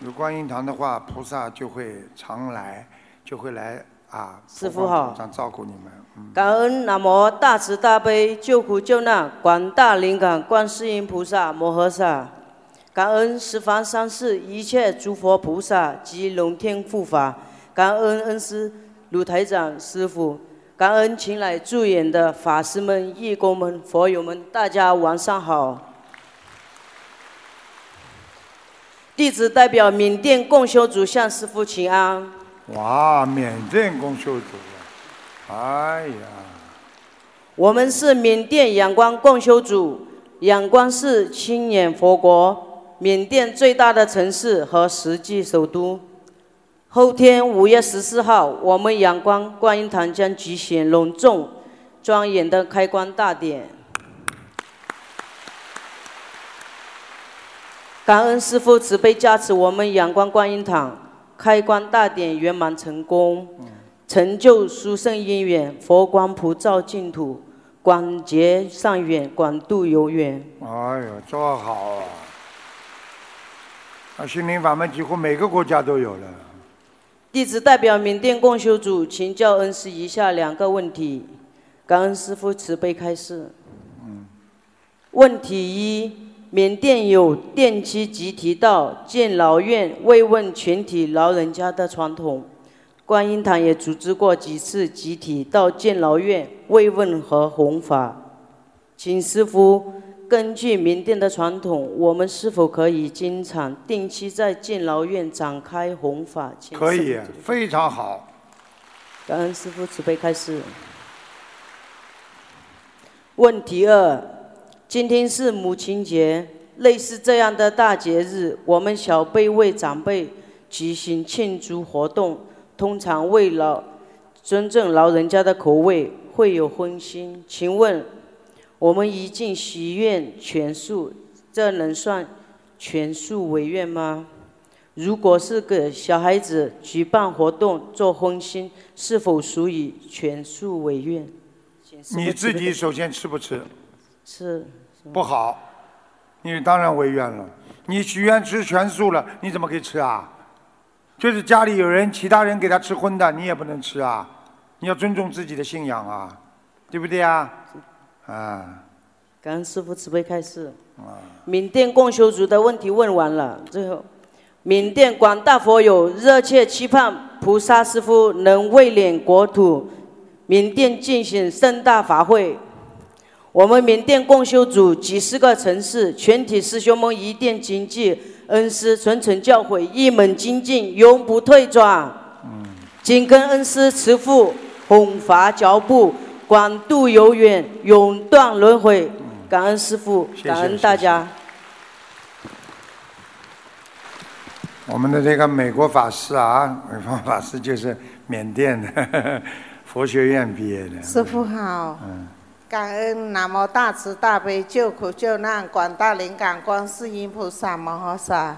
有观音堂的话，菩萨就会常来，就会来啊。师傅好想照顾你们。嗯感恩南无大慈大悲救苦救难广大灵感观世音菩萨摩诃萨，感恩十方三世一切诸佛菩萨及龙天护法，感恩恩师鲁台长师傅，感恩前来助演的法师们、义工们、佛友们，大家晚上好。弟子代表缅甸共修组向师父请安。哇，缅甸公修组啊，哎呀，我们是缅甸仰光共修组，仰光是青年佛国，缅甸最大的城市和实际首都。后天五月十四号，我们阳光观音堂将举行隆重、庄严的开光大典。感恩师父慈悲加持，我们阳光观音堂开光大典圆满成功。成就殊胜因缘，佛光普照净土，广结善缘，广度有缘。哎呦，这好啊！啊，心灵法门几乎每个国家都有了。弟子代表缅甸共修组请教恩师以下两个问题，感恩师父慈悲开示。问题一：缅甸有定期集体到敬老院慰问全体老人家的传统，观音堂也组织过几次集体到敬老院慰问和弘法。请师父根据缅甸的传统，我们是否可以经常定期在敬老院展开弘法？可以，非常好。感恩师父慈悲开示。问题二：今天是母亲节，类似这样的大节日，我们小辈为长辈举行庆祝活动，通常为了尊重老人家的口味，会有荤腥。请问，我们一尽许愿全数，这能算全数违愿吗？如果是给小孩子举办活动做荤腥，是否属于全数违愿？你自己首先吃不吃？吃不好，你当然违愿了。你许愿吃全素了，你怎么可以吃啊？就是家里有人，其他人给他吃荤的，你也不能吃啊。你要尊重自己的信仰啊，对不对啊？啊，感恩师父慈悲开示。缅甸共修组的问题问完了，最后，缅甸广大佛友热切期盼菩萨师父能为敛国土，缅甸进行盛大法会。我们缅甸共修组几十个城市，全体师兄们一定谨记恩师谆谆教诲，一门精进，永不退转。紧跟恩师慈父弘法脚步，广度有远，永断轮回。感恩师父，谢感恩大家。我们的这个美国法师啊，美国法师就是缅甸的 佛学院毕业的。师傅好，嗯，感恩南无大慈大悲救苦救难广大灵感观世音菩萨摩诃萨，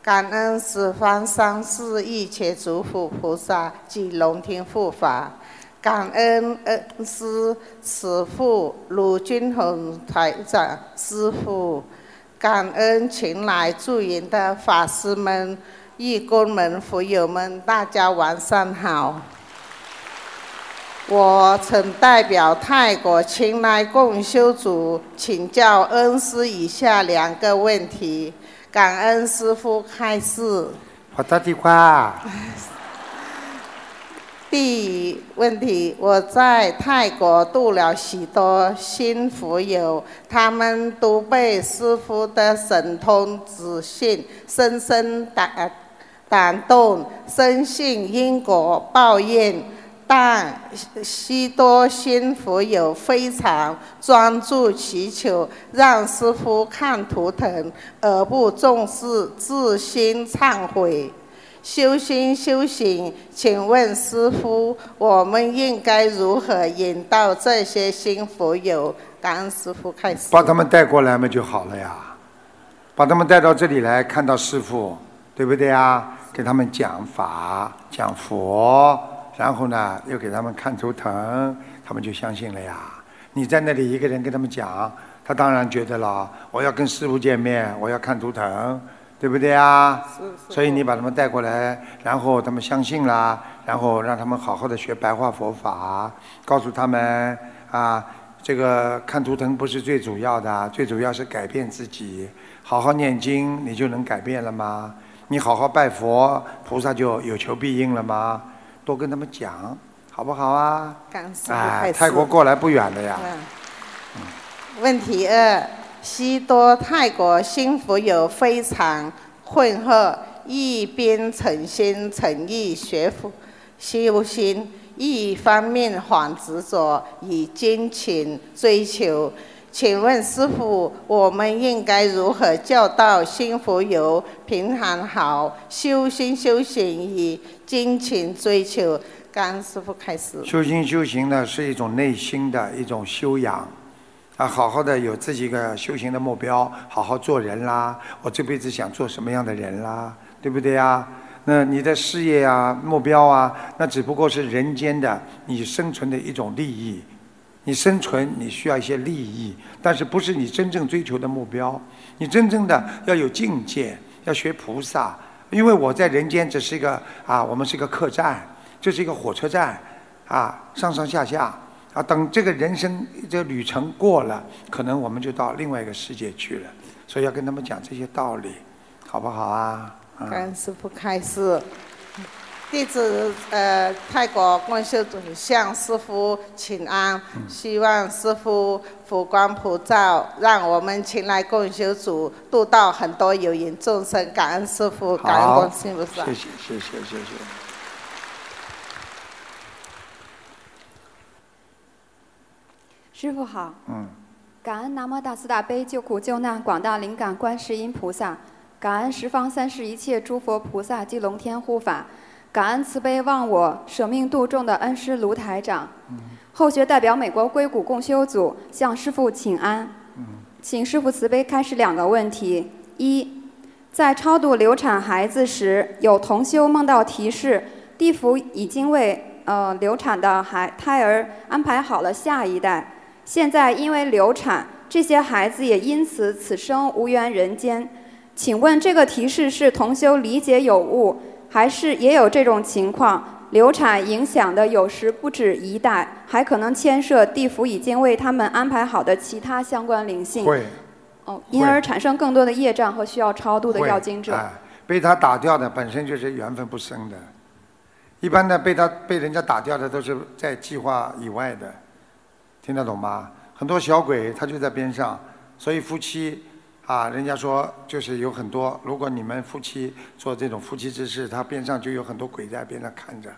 感恩十方三世一切诸佛菩萨及龙天护法，感恩恩师慈父卢俊宏台长师父，感恩前来助营的法师们、义工们、佛友们，大家晚上好。我曾代表泰国前来共修组请教恩师以下两个问题，感恩师父开示。好大的话。第一问题，我在泰国度了许多新福友，他们都被师傅的神通指信深深打感动，深信因果报应。但许多新福友非常专注祈求，让师傅看图腾，而不重视自心忏悔。修心修行，请问师傅，我们应该如何引导这些新佛友？感师傅开始。把他们带过来嘛就好了呀，把他们带到这里来看到师傅，对不对呀？给他们讲法讲佛，然后呢又给他们看图腾，他们就相信了呀。你在那里一个人跟他们讲，他当然觉得了，我要跟师傅见面，我要看图腾。对不对啊？所以你把他们带过来，然后他们相信啦，然后让他们好好的学白话佛法，告诉他们啊，这个看图腾不是最主要的，最主要是改变自己，好好念经，你就能改变了吗？你好好拜佛，菩萨就有求必应了吗？多跟他们讲，好不好啊？哎，泰国过来不远的呀。问题二：许多泰国新佛友非常混合，一边诚心诚意学佛修心，一方面还执着以金钱追求。请问师傅，我们应该如何教导新佛友平衡好修心修行与金钱追求？刚师傅开始。修心修行呢，是一种内心的一种修养，啊，好好的有自己一个修行的目标，好好做人啦。我这辈子想做什么样的人啦，对不对呀？那你的事业啊、目标啊，那只不过是人间的你生存的一种利益。你生存你需要一些利益，但是不是你真正追求的目标。你真正的要有境界，要学菩萨。因为我在人间只是一个啊，我们是一个客栈，这是一个火车站，啊，上上下下啊，等这个人生这个旅程过了，可能我们就到另外一个世界去了。所以要跟他们讲这些道理，好不好啊？啊感恩师傅开示。弟子呃，泰国共修组向师傅请安，希望师傅佛光普照，让我们前来共修组度到很多有缘众生。感恩师傅，感恩好观世音菩萨。谢谢谢谢谢谢。师傅好，嗯，感恩南无大慈大悲救苦救难广大灵感观世音菩萨，感恩十方三世一切诸佛菩萨及龙天护法，感恩慈悲忘我舍命度众的恩师卢台长。后学代表美国硅谷共修组向师傅请安，请师傅慈悲开始两个问题：一，在超度流产孩子时，有同修梦到提示，地府已经为呃流产的孩胎儿安排好了下一代。现在因为流产，这些孩子也因此此生无缘人间。请问这个提示是同修理解有误，还是也有这种情况？流产影响的有时不止一代，还可能牵涉地府已经为他们安排好的其他相关灵性。会哦，因而产生更多的业障和需要超度的会要经者。哎，被他打掉的本身就是缘分不深的，一般的被他被人家打掉的都是在计划以外的，听得懂吗？很多小鬼他就在边上，所以夫妻啊，人家说就是有很多，如果你们夫妻做这种夫妻之事，他边上就有很多鬼在边上看着，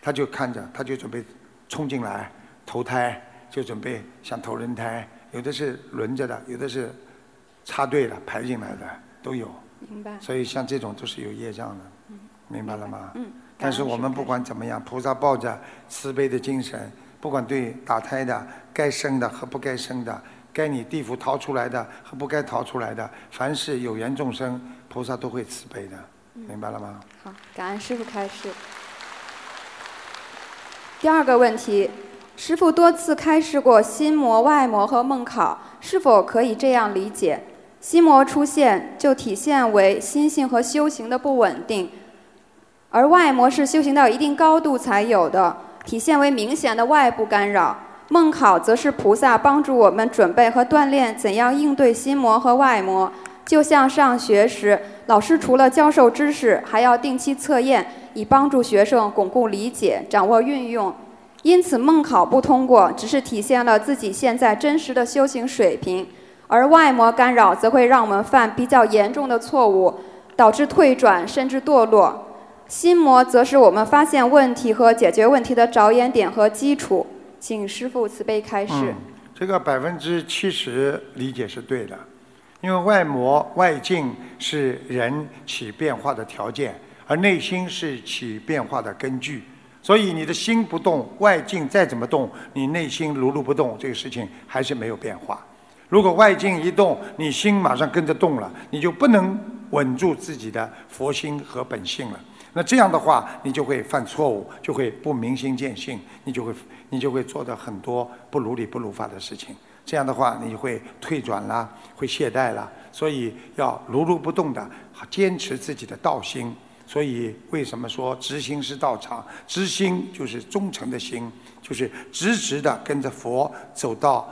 他就看着，他就准备冲进来投胎，就准备想投人胎，有的是轮着的，有的是插队的排进来的都有。明白。所以像这种都是有业障的，明白了吗？嗯。但是我们不管怎么样，菩萨抱着慈悲的精神，不管对打胎的、该生的和不该生的，该你地府逃出来的和不该逃出来的，凡是有缘众生，菩萨都会慈悲的，明白了吗？好，感恩师傅开示。第二个问题，师傅多次开示过心魔、外魔和梦考，是否可以这样理解？心魔出现就体现为心性和修行的不稳定，而外魔是修行到一定高度才有的。体现为明显的外部干扰。梦考则是菩萨帮助我们准备和锻炼怎样应对心魔和外魔。就像上学时，老师除了教授知识，还要定期测验，以帮助学生巩固理解、掌握运用。因此，梦考不通过，只是体现了自己现在真实的修行水平；而外魔干扰，则会让我们犯比较严重的错误，导致退转甚至堕落。心魔则是我们发现问题和解决问题的着眼点和基础。请师父慈悲开示。这个百分之七十理解是对的，因为外魔外境是人起变化的条件，而内心是起变化的根据。所以你的心不动，外境再怎么动，你内心如如不动，这个事情还是没有变化。如果外境一动，你心马上跟着动了，你就不能稳住自己的佛心和本性了。那这样的话，你就会犯错误，就会不明心见性，你就会你就会做的很多不如理不如法的事情。这样的话，你会退转啦，会懈怠啦。所以要如如不动的坚持自己的道心。所以为什么说执心是道场？执心就是忠诚的心，就是直直的跟着佛走到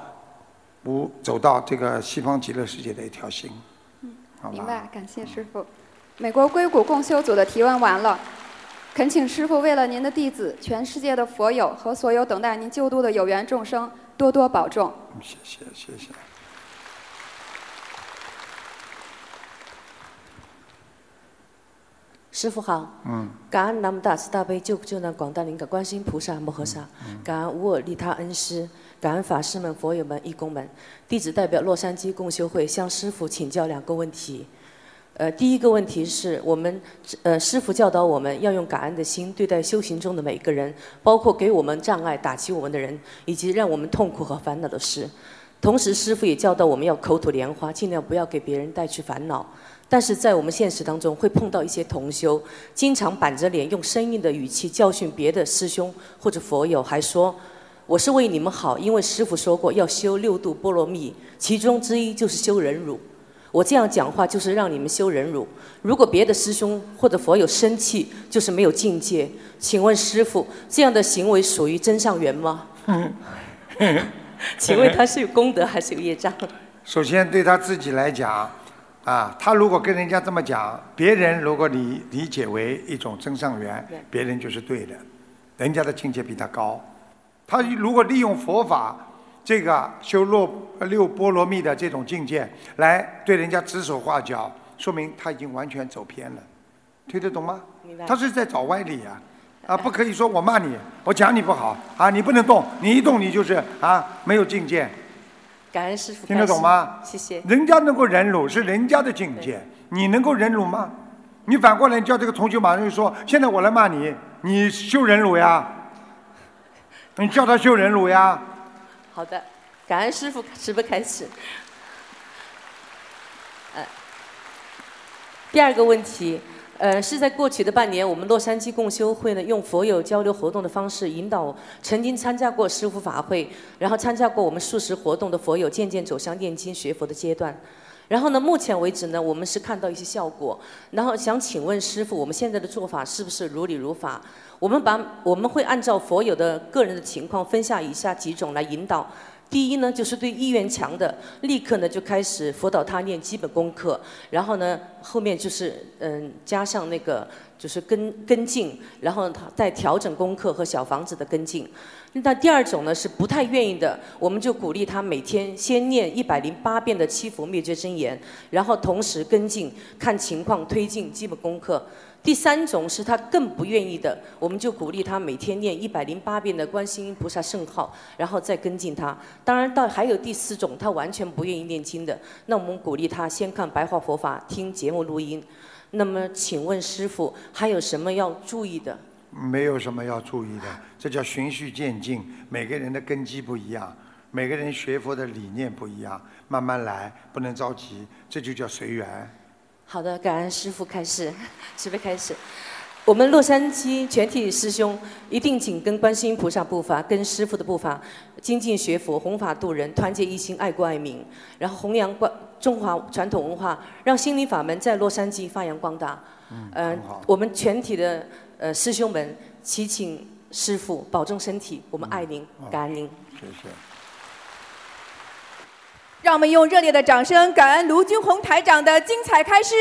无走到这个西方极乐世界的一条心。好明白，感谢师傅。美国硅谷共修组的提问完了，恳请师傅为了您的弟子、全世界的佛友和所有等待您救度的有缘众生多多保重。谢谢谢谢。师傅好，嗯，感恩南无大慈大悲救苦救难广大灵感观世音菩萨摩诃萨，感恩无我利他恩师，感恩法师们、佛友们、义工们，弟子代表洛杉矶共修会向师傅请教两个问题。呃，第一个问题是我们呃师傅教导我们要用感恩的心对待修行中的每一个人，包括给我们障碍、打击我们的人，以及让我们痛苦和烦恼的事。同时，师傅也教导我们要口吐莲花，尽量不要给别人带去烦恼。但是在我们现实当中，会碰到一些同修，经常板着脸，用生硬的语气教训别的师兄或者佛友，还说我是为你们好，因为师傅说过要修六度波罗蜜，其中之一就是修忍辱。我这样讲话就是让你们修忍辱。如果别的师兄或者佛友生气，就是没有境界。请问师傅，这样的行为属于真上缘吗？请问他是有功德还是有业障？首先对他自己来讲，啊，他如果跟人家这么讲，别人如果你理解为一种真上缘，别人就是对的，人家的境界比他高。他如果利用佛法这个修六六波罗蜜的这种境界来对人家指手画脚，说明他已经完全走偏了，听得懂吗？他是在找歪理啊！啊，不可以说我骂你，我讲你不好啊，你不能动，你一动你就是啊没有境界。感恩师傅，听得懂吗？谢谢。人家能够忍辱是人家的境界，你能够忍辱吗？你反过来叫这个同学马上就说：现在我来骂你，你修忍辱呀？你叫他修忍辱呀？好的，感恩师傅，时不开始。呃，第二个问题，呃，是在过去的半年，我们洛杉矶共修会呢，用佛友交流活动的方式，引导曾经参加过师傅法会，然后参加过我们素食活动的佛友，渐渐走向念经学佛的阶段。然后呢，目前为止呢，我们是看到一些效果。然后想请问师傅，我们现在的做法是不是如理如法？我们把我们会按照佛有的个人的情况分下以下几种来引导。第一呢，就是对意愿强的，立刻呢就开始辅导他念基本功课，然后呢后面就是嗯加上那个就是跟跟进，然后他再调整功课和小房子的跟进。那第二种呢是不太愿意的，我们就鼓励他每天先念一百零八遍的七佛灭罪真言，然后同时跟进，看情况推进基本功课。第三种是他更不愿意的，我们就鼓励他每天念一百零八遍的观世音菩萨圣号，然后再跟进他。当然，到还有第四种，他完全不愿意念经的，那我们鼓励他先看白话佛法，听节目录音。那么，请问师傅还有什么要注意的？没有什么要注意的，这叫循序渐进。每个人的根基不一样，每个人学佛的理念不一样，慢慢来，不能着急，这就叫随缘。好的，感恩师傅开始，慈悲开始。我们洛杉矶全体师兄一定紧跟观世音菩萨步伐，跟师傅的步伐，精进学佛，弘法度人，团结一心，爱国爱民，然后弘扬观中华传统文化，让心灵法门在洛杉矶发扬光大。嗯，呃，我们全体的呃师兄们，祈请师傅，保重身体，我们爱您，感恩您。谢谢。让我们用热烈的掌声，感恩卢军红台长的精彩开示。